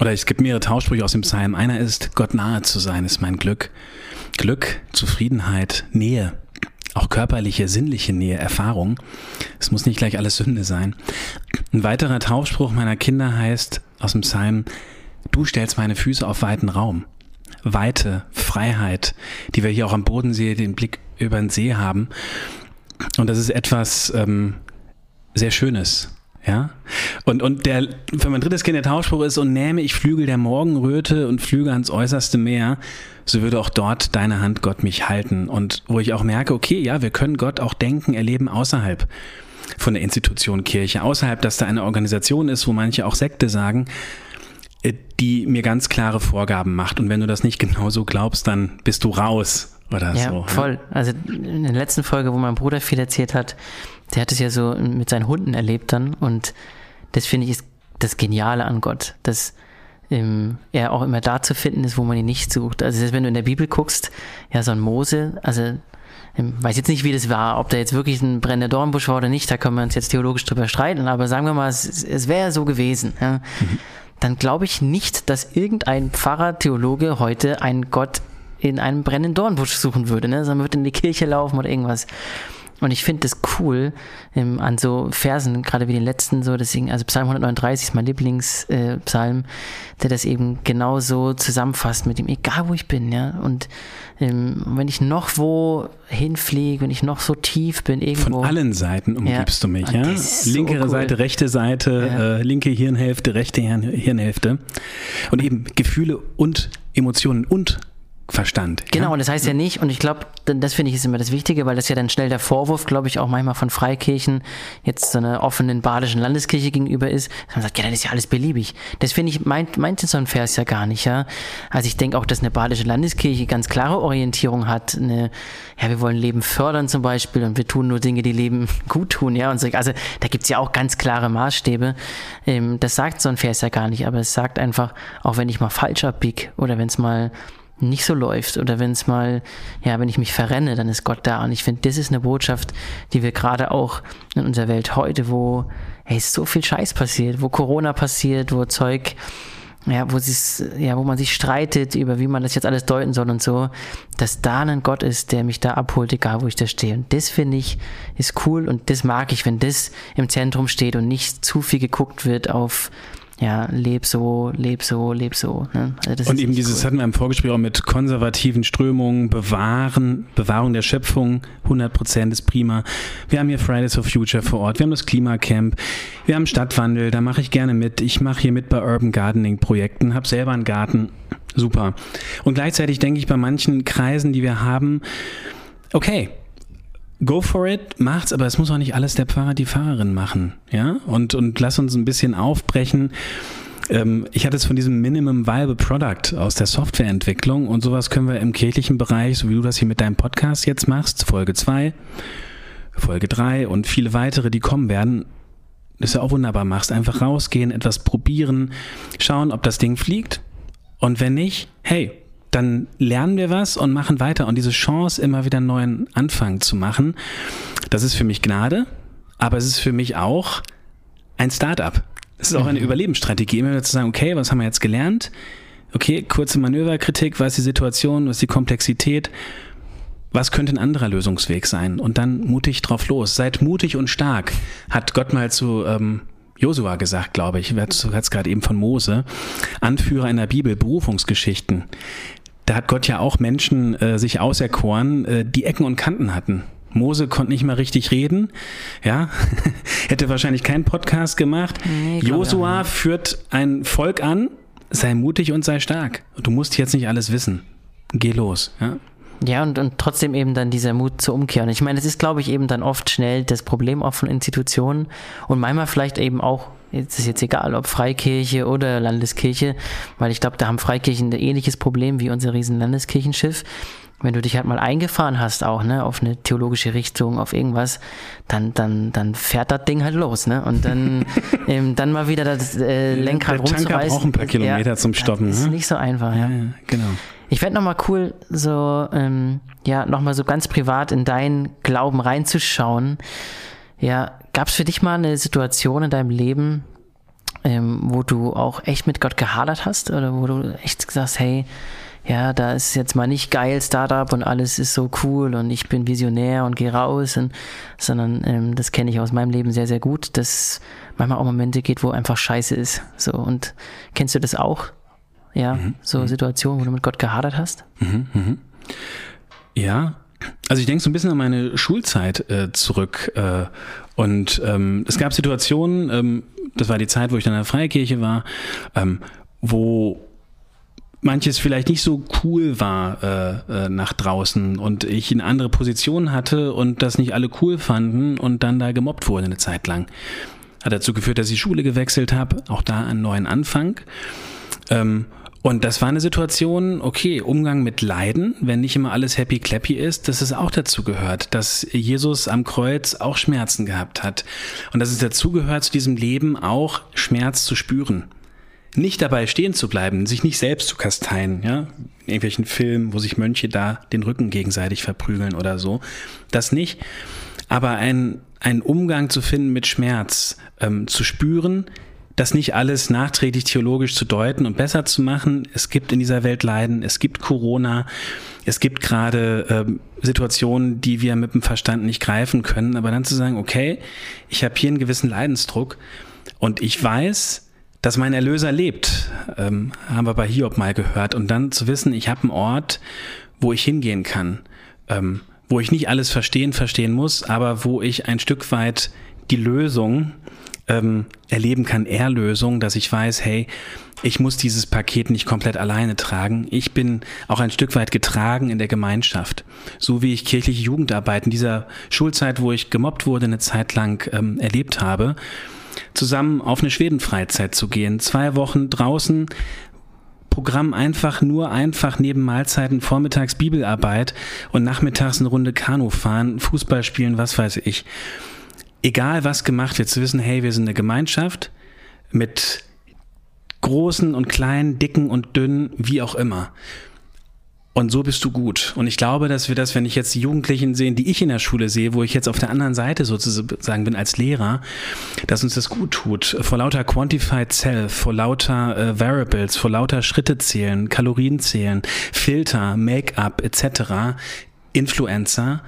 B: oder es gibt mehrere Tauschsprüche aus dem Psalm. Einer ist, Gott nahe zu sein ist mein Glück. Glück, Zufriedenheit, Nähe auch körperliche, sinnliche Nähe, Erfahrung. Es muss nicht gleich alles Sünde sein. Ein weiterer Taufspruch meiner Kinder heißt aus dem Psalm, du stellst meine Füße auf weiten Raum. Weite, Freiheit, die wir hier auch am Bodensee, den Blick über den See haben. Und das ist etwas ähm, sehr Schönes. Ja? Und, und der, für mein drittes Kind der Tauschspruch ist, und nähme ich Flügel der Morgenröte und flüge ans äußerste Meer, so würde auch dort deine Hand Gott mich halten. Und wo ich auch merke, okay, ja, wir können Gott auch denken, erleben außerhalb von der Institution Kirche, außerhalb, dass da eine Organisation ist, wo manche auch Sekte sagen, äh, die mir ganz klare Vorgaben macht. Und wenn du das nicht genauso glaubst, dann bist du raus oder
A: ja,
B: so.
A: Voll. Ne? Also in der letzten Folge, wo mein Bruder viel erzählt hat, der hat es ja so mit seinen Hunden erlebt dann. Und das finde ich ist das Geniale an Gott, dass ähm, er auch immer da zu finden ist, wo man ihn nicht sucht. Also wenn du in der Bibel guckst, ja, so ein Mose, also ähm, weiß jetzt nicht, wie das war, ob da jetzt wirklich ein brennender Dornbusch war oder nicht, da können wir uns jetzt theologisch drüber streiten, aber sagen wir mal, es, es wäre so gewesen. Ja. Mhm. Dann glaube ich nicht, dass irgendein Pfarrer, Theologe heute einen Gott in einem brennenden Dornbusch suchen würde, ne? sondern würde in die Kirche laufen oder irgendwas. Und ich finde das cool ähm, an so Versen, gerade wie den letzten, so deswegen, also Psalm 139 ist mein Lieblingspsalm, äh, der das eben genau so zusammenfasst mit dem, egal wo ich bin, ja. Und ähm, wenn ich noch wo hinfliege, wenn ich noch so tief bin, irgendwo.
B: Von allen Seiten umgibst ja, du mich, ja. Linkere so cool. Seite, rechte Seite, ja. äh, linke Hirnhälfte, rechte Hirnhälfte. Und eben Gefühle und Emotionen und Verstand.
A: Genau, ja? und das heißt ja nicht, und ich glaube, das finde ich ist immer das Wichtige, weil das ja dann schnell der Vorwurf, glaube ich, auch manchmal von Freikirchen jetzt so einer offenen badischen Landeskirche gegenüber ist, dass man sagt, ja, dann ist ja alles beliebig. Das finde ich, meint, meint so ein Vers ja gar nicht, ja. Also ich denke auch, dass eine badische Landeskirche ganz klare Orientierung hat, eine, ja, wir wollen Leben fördern zum Beispiel und wir tun nur Dinge, die Leben gut tun, ja, und so. Also da gibt's ja auch ganz klare Maßstäbe. Ähm, das sagt so ein Vers ja gar nicht, aber es sagt einfach, auch wenn ich mal falsch abbieg oder wenn es mal nicht so läuft oder wenn es mal, ja, wenn ich mich verrenne, dann ist Gott da. Und ich finde, das ist eine Botschaft, die wir gerade auch in unserer Welt heute, wo hey, so viel Scheiß passiert, wo Corona passiert, wo Zeug ja, wo ja, wo man sich streitet über, wie man das jetzt alles deuten soll und so, dass da ein Gott ist, der mich da abholt, egal wo ich da stehe. Und das finde ich ist cool und das mag ich, wenn das im Zentrum steht und nicht zu viel geguckt wird auf ja, leb so, leb so, leb so. Ne?
B: Also und eben dieses cool. hatten wir im Vorgespräch auch mit konservativen Strömungen, bewahren, Bewahrung der Schöpfung, 100 Prozent ist prima. Wir haben hier Fridays for Future vor Ort, wir haben das Klimacamp, wir haben Stadtwandel, da mache ich gerne mit. Ich mache hier mit bei Urban Gardening Projekten, habe selber einen Garten, super. Und gleichzeitig denke ich bei manchen Kreisen, die wir haben, okay, Go for it, macht's, aber es muss auch nicht alles der Pfarrer, die Pfarrerin machen, ja? Und, und lass uns ein bisschen aufbrechen. Ähm, ich hatte es von diesem Minimum Viable Product aus der Softwareentwicklung und sowas können wir im kirchlichen Bereich, so wie du das hier mit deinem Podcast jetzt machst, Folge 2, Folge 3 und viele weitere, die kommen werden, das ja auch wunderbar machst. Einfach rausgehen, etwas probieren, schauen, ob das Ding fliegt. Und wenn nicht, hey, dann lernen wir was und machen weiter. Und diese Chance, immer wieder einen neuen Anfang zu machen, das ist für mich Gnade, aber es ist für mich auch ein Startup. Es ist auch eine mhm. Überlebensstrategie, immer wieder zu sagen, okay, was haben wir jetzt gelernt? Okay, kurze Manöverkritik, was ist die Situation, was ist die Komplexität? Was könnte ein anderer Lösungsweg sein? Und dann mutig drauf los. Seid mutig und stark, hat Gott mal zu ähm, Josua gesagt, glaube ich. Du hast gerade eben von Mose. Anführer in der Bibel, Berufungsgeschichten da hat Gott ja auch Menschen äh, sich auserkoren, äh, die Ecken und Kanten hatten. Mose konnte nicht mal richtig reden, ja, hätte wahrscheinlich keinen Podcast gemacht. Nee, Josua führt ein Volk an, sei mutig und sei stark. Du musst jetzt nicht alles wissen. Geh los, ja.
A: Ja, und, und trotzdem eben dann dieser Mut zur Umkehr. Und ich meine, es ist, glaube ich, eben dann oft schnell das Problem auch von Institutionen und manchmal vielleicht eben auch es ist jetzt egal, ob Freikirche oder Landeskirche, weil ich glaube, da haben Freikirchen ein ähnliches Problem wie unser riesen Landeskirchenschiff. Wenn du dich halt mal eingefahren hast, auch, ne, auf eine theologische Richtung, auf irgendwas, dann, dann, dann fährt das Ding halt los, ne? Und dann, ähm, dann mal wieder das äh, Lenkrad
B: Der Tanker braucht ein paar Kilometer
A: ja,
B: zum Stoppen.
A: Das ist ne? nicht so einfach, ja. ja, ja genau. Ich fände nochmal cool, so, ähm, ja, nochmal so ganz privat in deinen Glauben reinzuschauen. Ja, gab es für dich mal eine Situation in deinem Leben, ähm, wo du auch echt mit Gott gehadert hast oder wo du echt gesagt hast, hey, ja, da ist jetzt mal nicht geil Startup und alles ist so cool und ich bin visionär und gehe raus, und, sondern ähm, das kenne ich aus meinem Leben sehr, sehr gut, dass manchmal auch Momente geht, wo einfach Scheiße ist. So und kennst du das auch? Ja, mhm. so mhm. Situationen, wo du mit Gott gehadert hast?
B: Mhm. mhm. Ja, also ich denke so ein bisschen an meine Schulzeit äh, zurück. Äh, und ähm, es gab Situationen, ähm, das war die Zeit, wo ich dann in der Freikirche war, ähm, wo manches vielleicht nicht so cool war äh, äh, nach draußen und ich eine andere Position hatte und das nicht alle cool fanden und dann da gemobbt wurde eine Zeit lang. Hat dazu geführt, dass ich Schule gewechselt habe, auch da einen neuen Anfang. Ähm, und das war eine Situation, okay, Umgang mit Leiden, wenn nicht immer alles happy clappy ist, dass es auch dazu gehört, dass Jesus am Kreuz auch Schmerzen gehabt hat. Und dass es dazu gehört, zu diesem Leben auch Schmerz zu spüren. Nicht dabei stehen zu bleiben, sich nicht selbst zu kasteien, ja, in irgendwelchen Filmen, wo sich Mönche da den Rücken gegenseitig verprügeln oder so. Das nicht. Aber ein, ein Umgang zu finden mit Schmerz, ähm, zu spüren, das nicht alles nachträglich theologisch zu deuten und besser zu machen. Es gibt in dieser Welt Leiden, es gibt Corona, es gibt gerade ähm, Situationen, die wir mit dem Verstand nicht greifen können, aber dann zu sagen, okay, ich habe hier einen gewissen Leidensdruck und ich weiß, dass mein Erlöser lebt, ähm, haben wir bei Hiob mal gehört, und dann zu wissen, ich habe einen Ort, wo ich hingehen kann, ähm, wo ich nicht alles verstehen, verstehen muss, aber wo ich ein Stück weit die Lösung ähm, erleben kann, Erlösung, dass ich weiß, hey, ich muss dieses Paket nicht komplett alleine tragen. Ich bin auch ein Stück weit getragen in der Gemeinschaft. So wie ich kirchliche Jugendarbeit in dieser Schulzeit, wo ich gemobbt wurde, eine Zeit lang ähm, erlebt habe, zusammen auf eine Schwedenfreizeit zu gehen. Zwei Wochen draußen, Programm einfach nur einfach neben Mahlzeiten vormittags Bibelarbeit und nachmittags eine Runde Kanu fahren, Fußball spielen, was weiß ich egal was gemacht wird, zu wissen, hey, wir sind eine Gemeinschaft mit großen und kleinen, dicken und dünnen, wie auch immer. Und so bist du gut. Und ich glaube, dass wir das, wenn ich jetzt die Jugendlichen sehen, die ich in der Schule sehe, wo ich jetzt auf der anderen Seite sozusagen bin als Lehrer, dass uns das gut tut. Vor lauter Quantified Self, vor lauter äh, Variables, vor lauter Schritte zählen, Kalorien zählen, Filter, Make-up etc., Influencer,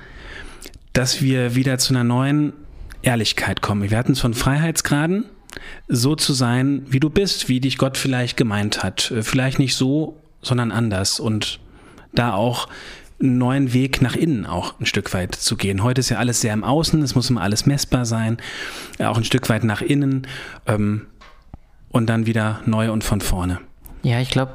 B: dass wir wieder zu einer neuen Ehrlichkeit kommen. Wir hatten es von Freiheitsgraden, so zu sein, wie du bist, wie dich Gott vielleicht gemeint hat. Äh, vielleicht nicht so, sondern anders. Und da auch einen neuen Weg nach innen auch ein Stück weit zu gehen. Heute ist ja alles sehr im Außen, es muss immer alles messbar sein, auch ein Stück weit nach innen ähm, und dann wieder neu und von vorne.
A: Ja, ich glaube,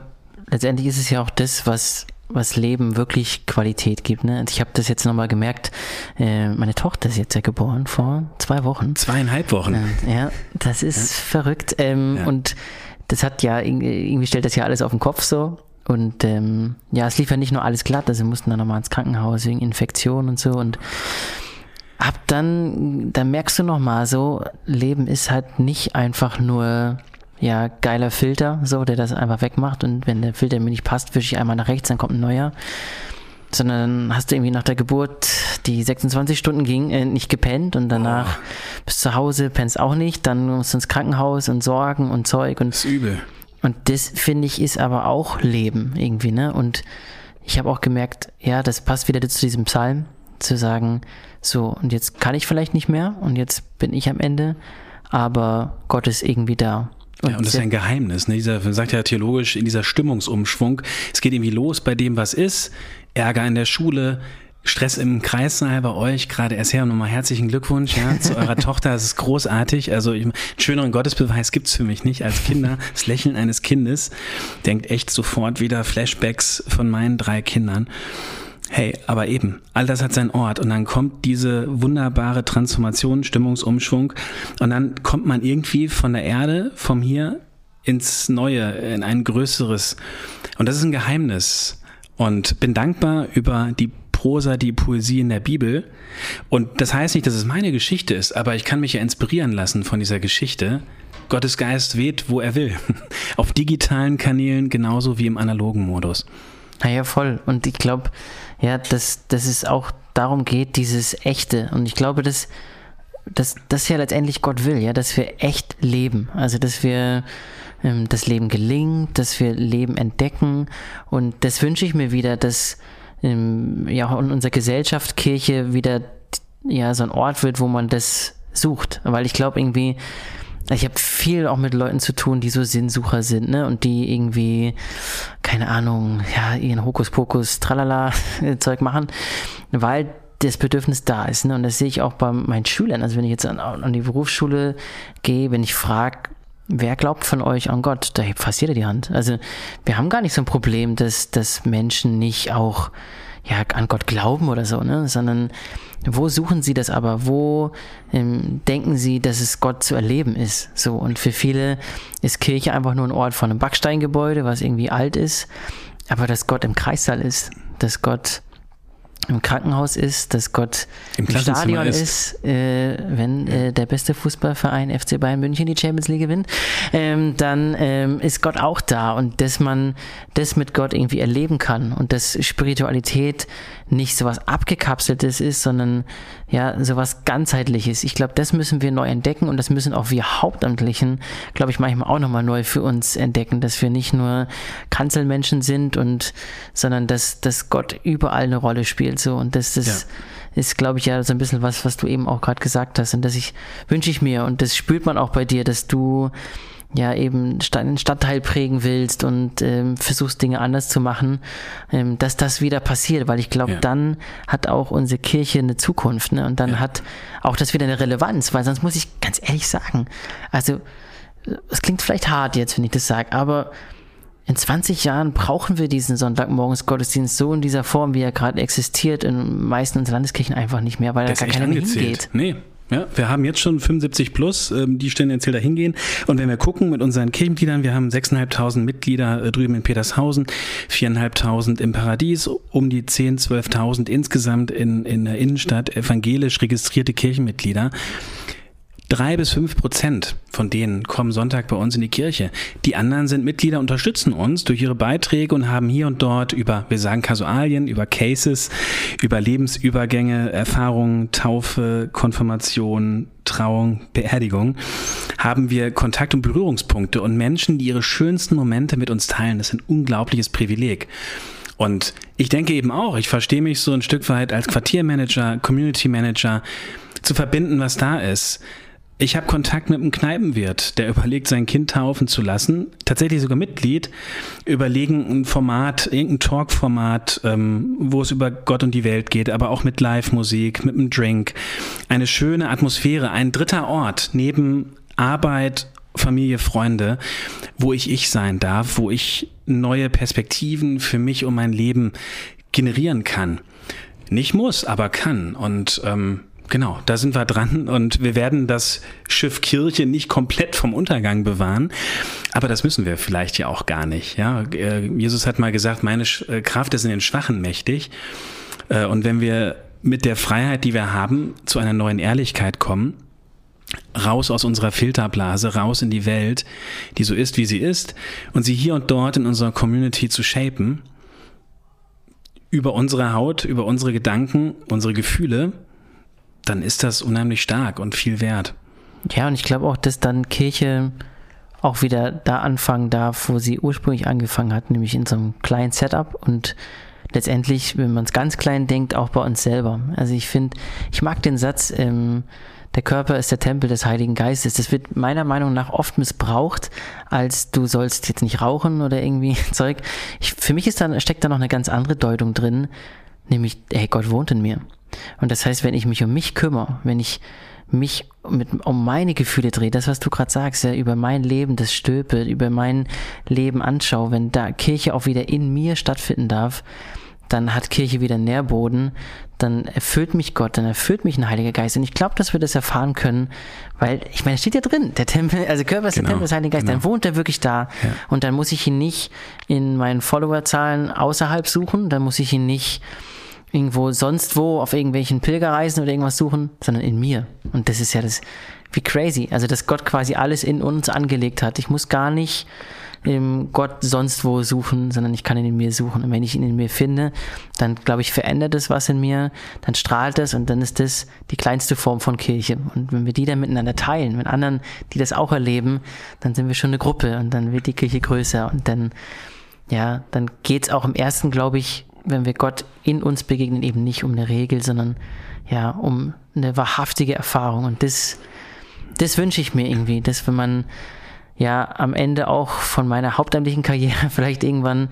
A: letztendlich ist es ja auch das, was was Leben wirklich Qualität gibt. Ne? Ich habe das jetzt nochmal gemerkt. Äh, meine Tochter ist jetzt ja geboren vor zwei Wochen.
B: Zweieinhalb Wochen.
A: Äh, ja, das ist ja. verrückt. Ähm, ja. Und das hat ja irgendwie stellt das ja alles auf den Kopf so. Und ähm, ja, es lief ja nicht nur alles glatt, also wir mussten dann nochmal ins Krankenhaus wegen Infektion und so und ab dann, dann merkst du nochmal so, Leben ist halt nicht einfach nur ja, geiler Filter, so, der das einfach wegmacht und wenn der Filter mir nicht passt, wische ich einmal nach rechts, dann kommt ein neuer. Sondern hast du irgendwie nach der Geburt, die 26 Stunden ging, äh, nicht gepennt und danach oh. bist zu Hause, pennst auch nicht, dann musst du ins Krankenhaus und Sorgen und Zeug und.
B: Das ist übel.
A: Und das finde ich ist aber auch Leben irgendwie, ne? Und ich habe auch gemerkt, ja, das passt wieder zu diesem Psalm, zu sagen, so, und jetzt kann ich vielleicht nicht mehr und jetzt bin ich am Ende, aber Gott ist irgendwie da.
B: Und, ja, und das ist ein Geheimnis. Ne? Dieser, sagt ja theologisch, in dieser Stimmungsumschwung, es geht irgendwie los bei dem, was ist, Ärger in der Schule, Stress im Kreissaal bei euch, gerade erst her nochmal herzlichen Glückwunsch ja, zu eurer Tochter. Das ist großartig. Also ich, einen schöneren Gottesbeweis gibt's für mich nicht als Kinder. Das Lächeln eines Kindes denkt echt sofort wieder Flashbacks von meinen drei Kindern. Hey, aber eben, all das hat seinen Ort und dann kommt diese wunderbare Transformation, Stimmungsumschwung und dann kommt man irgendwie von der Erde, vom Hier ins Neue, in ein größeres. Und das ist ein Geheimnis. Und bin dankbar über die Prosa, die Poesie in der Bibel. Und das heißt nicht, dass es meine Geschichte ist, aber ich kann mich ja inspirieren lassen von dieser Geschichte. Gottes Geist weht, wo er will. Auf digitalen Kanälen genauso wie im analogen Modus.
A: Naja, voll. Und ich glaube, ja, dass, dass es auch darum geht, dieses Echte. Und ich glaube, dass, dass das ja letztendlich Gott will, ja, dass wir echt leben. Also, dass wir ähm, das Leben gelingt, dass wir Leben entdecken. Und das wünsche ich mir wieder, dass ähm, ja in unserer Gesellschaft Kirche wieder ja so ein Ort wird, wo man das sucht, weil ich glaube irgendwie ich habe viel auch mit Leuten zu tun, die so Sinnsucher sind, ne? Und die irgendwie, keine Ahnung, ja, ihren Hokuspokus, tralala Zeug machen, weil das Bedürfnis da ist, ne? Und das sehe ich auch bei meinen Schülern. Also wenn ich jetzt an, an die Berufsschule gehe, wenn ich frage, wer glaubt von euch an Gott, da hebt fast jeder die Hand. Also wir haben gar nicht so ein Problem, dass, dass Menschen nicht auch ja, an Gott glauben oder so, ne? sondern wo suchen sie das aber? Wo ähm, denken sie, dass es Gott zu erleben ist? So, und für viele ist Kirche einfach nur ein Ort von einem Backsteingebäude, was irgendwie alt ist, aber dass Gott im Kreissaal ist, dass Gott im Krankenhaus ist, dass Gott im, im Stadion ist, ist äh, wenn äh, der beste Fußballverein FC Bayern München die Champions League gewinnt, ähm, dann ähm, ist Gott auch da und dass man das mit Gott irgendwie erleben kann und dass Spiritualität nicht sowas abgekapseltes ist, sondern ja sowas ganzheitliches. Ich glaube, das müssen wir neu entdecken und das müssen auch wir Hauptamtlichen, glaube ich, manchmal auch nochmal neu für uns entdecken, dass wir nicht nur Kanzelmenschen sind und sondern dass, dass Gott überall eine Rolle spielt so und dass das ja. ist, glaube ich, ja so ein bisschen was, was du eben auch gerade gesagt hast und das ich wünsche ich mir und das spürt man auch bei dir, dass du ja eben einen Stadtteil prägen willst und ähm, versuchst Dinge anders zu machen, ähm, dass das wieder passiert, weil ich glaube, ja. dann hat auch unsere Kirche eine Zukunft, ne? Und dann ja. hat auch das wieder eine Relevanz, weil sonst muss ich ganz ehrlich sagen, also es klingt vielleicht hart jetzt, wenn ich das sage, aber in 20 Jahren brauchen wir diesen Sonntagmorgens Gottesdienst so in dieser Form, wie er gerade existiert, in meisten unserer Landeskirchen einfach nicht mehr, weil da gar keiner mehr hingeht.
B: Nee, ja, wir haben jetzt schon 75 plus, ähm, die tendenziell da hingehen. Und wenn wir gucken mit unseren Kirchenmitgliedern, wir haben 6.500 Mitglieder äh, drüben in Petershausen, 4.500 im Paradies, um die 10.000, 12.000 insgesamt in, in der Innenstadt evangelisch registrierte Kirchenmitglieder. Drei bis fünf Prozent von denen kommen Sonntag bei uns in die Kirche. Die anderen sind Mitglieder, unterstützen uns durch ihre Beiträge und haben hier und dort über, wir sagen Kasualien, über Cases, über Lebensübergänge, Erfahrungen, Taufe, Konfirmation, Trauung, Beerdigung, haben wir Kontakt- und Berührungspunkte und Menschen, die ihre schönsten Momente mit uns teilen. Das ist ein unglaubliches Privileg. Und ich denke eben auch, ich verstehe mich so ein Stück weit als Quartiermanager, Community Manager, zu verbinden, was da ist. Ich habe Kontakt mit einem Kneipenwirt, der überlegt, sein Kind taufen zu lassen. Tatsächlich sogar Mitglied. Überlegen ein Format, irgendein Talk-Format, ähm, wo es über Gott und die Welt geht, aber auch mit Live-Musik, mit einem Drink. Eine schöne Atmosphäre, ein dritter Ort neben Arbeit, Familie, Freunde, wo ich ich sein darf, wo ich neue Perspektiven für mich und mein Leben generieren kann. Nicht muss, aber kann. Und ähm, Genau, da sind wir dran und wir werden das Schiff Kirche nicht komplett vom Untergang bewahren, aber das müssen wir vielleicht ja auch gar nicht. Ja, äh, Jesus hat mal gesagt, meine äh, Kraft ist in den Schwachen mächtig. Äh, und wenn wir mit der Freiheit, die wir haben, zu einer neuen Ehrlichkeit kommen, raus aus unserer Filterblase, raus in die Welt, die so ist, wie sie ist, und sie hier und dort in unserer Community zu shapen, über unsere Haut, über unsere Gedanken, unsere Gefühle, dann ist das unheimlich stark und viel wert.
A: Ja, und ich glaube auch, dass dann Kirche auch wieder da anfangen darf, wo sie ursprünglich angefangen hat, nämlich in so einem kleinen Setup und letztendlich, wenn man es ganz klein denkt, auch bei uns selber. Also ich finde, ich mag den Satz, ähm, der Körper ist der Tempel des Heiligen Geistes. Das wird meiner Meinung nach oft missbraucht, als du sollst jetzt nicht rauchen oder irgendwie Zeug. Ich, für mich ist da, steckt da noch eine ganz andere Deutung drin, nämlich, hey, Gott wohnt in mir. Und das heißt, wenn ich mich um mich kümmere, wenn ich mich mit, um meine Gefühle drehe, das, was du gerade sagst, ja, über mein Leben, das Stöpe, über mein Leben anschaue, wenn da Kirche auch wieder in mir stattfinden darf, dann hat Kirche wieder Nährboden, dann erfüllt mich Gott, dann erfüllt mich ein Heiliger Geist. Und ich glaube, dass wir das erfahren können, weil, ich meine, es steht ja drin, der Tempel, also Körper ist genau, der Tempel des Heiligen Geistes, genau. dann wohnt er wirklich da. Ja. Und dann muss ich ihn nicht in meinen Followerzahlen außerhalb suchen, dann muss ich ihn nicht irgendwo sonst wo auf irgendwelchen Pilgerreisen oder irgendwas suchen, sondern in mir. Und das ist ja das, wie crazy. Also, dass Gott quasi alles in uns angelegt hat. Ich muss gar nicht ähm, Gott sonst wo suchen, sondern ich kann ihn in mir suchen. Und wenn ich ihn in mir finde, dann glaube ich, verändert es was in mir, dann strahlt es und dann ist das die kleinste Form von Kirche. Und wenn wir die dann miteinander teilen, mit anderen, die das auch erleben, dann sind wir schon eine Gruppe und dann wird die Kirche größer und dann, ja, dann geht's auch im ersten, glaube ich, wenn wir Gott in uns begegnen, eben nicht um eine Regel, sondern ja, um eine wahrhaftige Erfahrung. Und das, das wünsche ich mir irgendwie, dass wenn man ja am Ende auch von meiner hauptamtlichen Karriere vielleicht irgendwann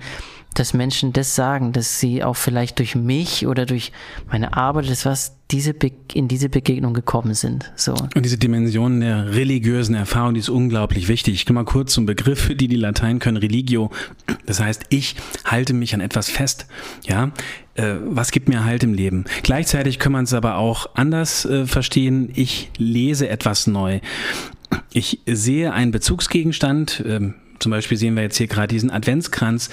A: dass Menschen das sagen, dass sie auch vielleicht durch mich oder durch meine Arbeit, das was diese in diese Begegnung gekommen sind. So.
B: Und diese Dimension der religiösen Erfahrung, die ist unglaublich wichtig. Ich komme mal kurz zum Begriff, für die die Latein können, Religio. Das heißt, ich halte mich an etwas fest. Ja, äh, was gibt mir Halt im Leben? Gleichzeitig kann man es aber auch anders äh, verstehen. Ich lese etwas neu. Ich sehe einen Bezugsgegenstand, ähm, zum Beispiel sehen wir jetzt hier gerade diesen Adventskranz.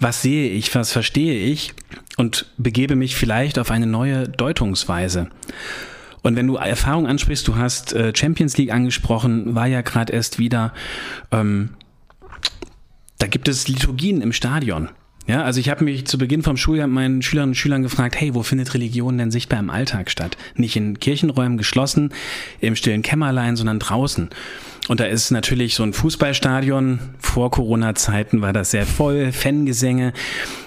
B: Was sehe ich, was verstehe ich und begebe mich vielleicht auf eine neue Deutungsweise. Und wenn du Erfahrung ansprichst, du hast äh, Champions League angesprochen, war ja gerade erst wieder, ähm, da gibt es Liturgien im Stadion. Ja, also ich habe mich zu Beginn vom Schuljahr meinen Schülerinnen und Schülern gefragt, hey, wo findet Religion denn sichtbar im Alltag statt? Nicht in Kirchenräumen geschlossen, im stillen Kämmerlein, sondern draußen. Und da ist natürlich so ein Fußballstadion, vor Corona-Zeiten war das sehr voll, Fangesänge,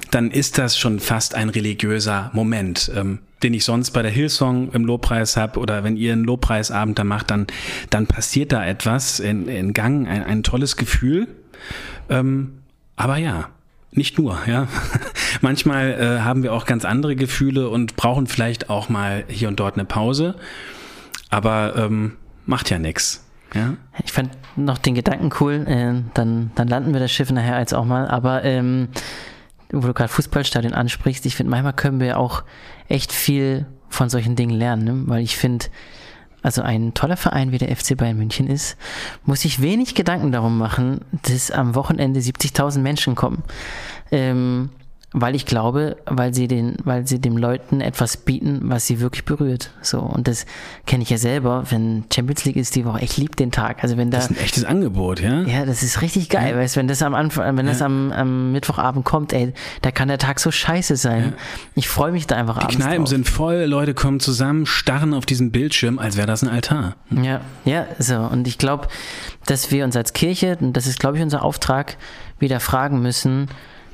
B: dann ist das schon fast ein religiöser Moment, ähm, den ich sonst bei der Hillsong im Lobpreis habe oder wenn ihr einen Lobpreisabend da macht, dann, dann passiert da etwas in, in Gang, ein, ein tolles Gefühl. Ähm, aber ja, nicht nur, ja. Manchmal äh, haben wir auch ganz andere Gefühle und brauchen vielleicht auch mal hier und dort eine Pause. Aber ähm, macht ja nichts. Ja?
A: Ich fand noch den Gedanken cool, äh, dann, dann landen wir das Schiff nachher jetzt auch mal, aber ähm, wo du gerade Fußballstadion ansprichst, ich finde, manchmal können wir auch echt viel von solchen Dingen lernen, ne? weil ich finde, also ein toller Verein wie der FC Bayern München ist, muss sich wenig Gedanken darum machen, dass am Wochenende 70.000 Menschen kommen. Ähm, weil ich glaube, weil sie den, weil sie dem Leuten etwas bieten, was sie wirklich berührt. So und das kenne ich ja selber, wenn Champions League ist die Woche. Ich liebe den Tag. Also wenn da,
B: das ist ein echtes Angebot, ja.
A: Ja, das ist richtig geil, ja. weißt, wenn das am Anfang, wenn das am, am, Mittwochabend kommt, ey, da kann der Tag so scheiße sein. Ja. Ich freue mich da einfach.
B: Die Kneipen drauf. sind voll, Leute kommen zusammen, starren auf diesen Bildschirm, als wäre das ein Altar.
A: Ja, ja, so und ich glaube, dass wir uns als Kirche, und das ist, glaube ich, unser Auftrag, wieder fragen müssen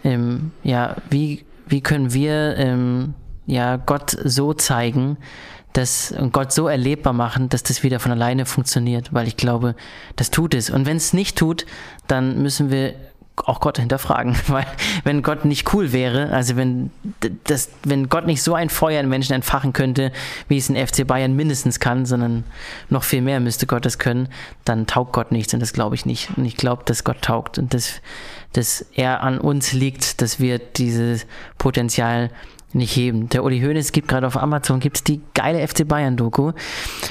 A: ähm, ja, wie, wie können wir ähm, ja, Gott so zeigen, dass und Gott so erlebbar machen, dass das wieder von alleine funktioniert, weil ich glaube, das tut es. Und wenn es nicht tut, dann müssen wir auch Gott hinterfragen, weil wenn Gott nicht cool wäre, also wenn das, wenn Gott nicht so ein Feuer in Menschen entfachen könnte, wie es in FC Bayern mindestens kann, sondern noch viel mehr müsste Gott das können, dann taugt Gott nichts und das glaube ich nicht. Und ich glaube, dass Gott taugt und dass, dass er an uns liegt, dass wir dieses Potenzial nicht heben. Der Uli Hoeneß gibt gerade auf Amazon gibt's die geile FC Bayern Doku,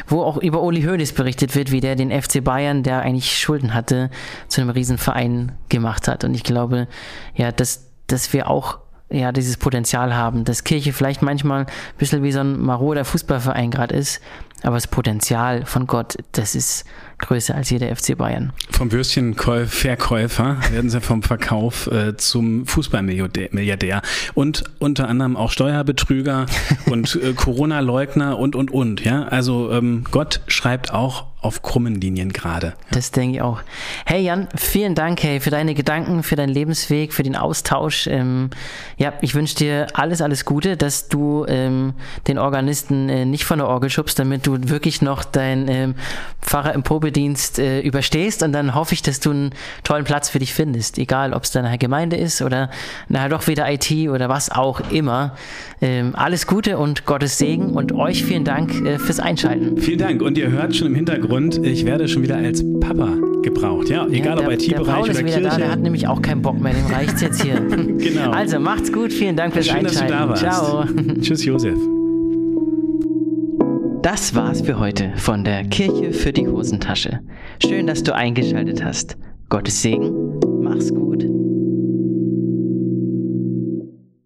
A: wo auch über Uli Hoeneß berichtet wird, wie der den FC Bayern, der eigentlich Schulden hatte, zu einem Riesenverein gemacht hat. Und ich glaube, ja, dass, dass wir auch ja, dieses Potenzial haben, dass Kirche vielleicht manchmal ein bisschen wie so ein maroder Fußballverein gerade ist, aber das Potenzial von Gott, das ist größer als jeder FC Bayern.
B: Vom Würstchenverkäufer werden sie vom Verkauf äh, zum Fußballmilliardär und unter anderem auch Steuerbetrüger und äh, Corona-Leugner und und und. Ja, also ähm, Gott schreibt auch auf krummen Linien gerade. Ja.
A: Das denke ich auch. Hey Jan, vielen Dank hey, für deine Gedanken, für deinen Lebensweg, für den Austausch. Ähm, ja, ich wünsche dir alles, alles Gute, dass du ähm, den Organisten äh, nicht von der Orgel schubst, damit du wirklich noch dein ähm, Pfarrer im Probedienst äh, überstehst und dann hoffe ich, dass du einen tollen Platz für dich findest, egal ob es deine Gemeinde ist oder nachher doch wieder IT oder was auch immer. Ähm, alles Gute und Gottes Segen und euch vielen Dank äh, fürs Einschalten.
B: Vielen Dank und ihr hört schon im Hintergrund Hintergrund, ich werde schon wieder als Papa gebraucht. Ja, egal ja, der, ob IT-Bereich oder Kirche. Da,
A: der hat nämlich auch keinen Bock mehr, dem reicht's jetzt hier. genau. Also macht's gut, vielen Dank fürs Schön, Einschalten. Dass du da warst. Ciao.
B: Tschüss, Josef.
A: Das war's für heute von der Kirche für die Hosentasche. Schön, dass du eingeschaltet hast. Gottes Segen, mach's gut.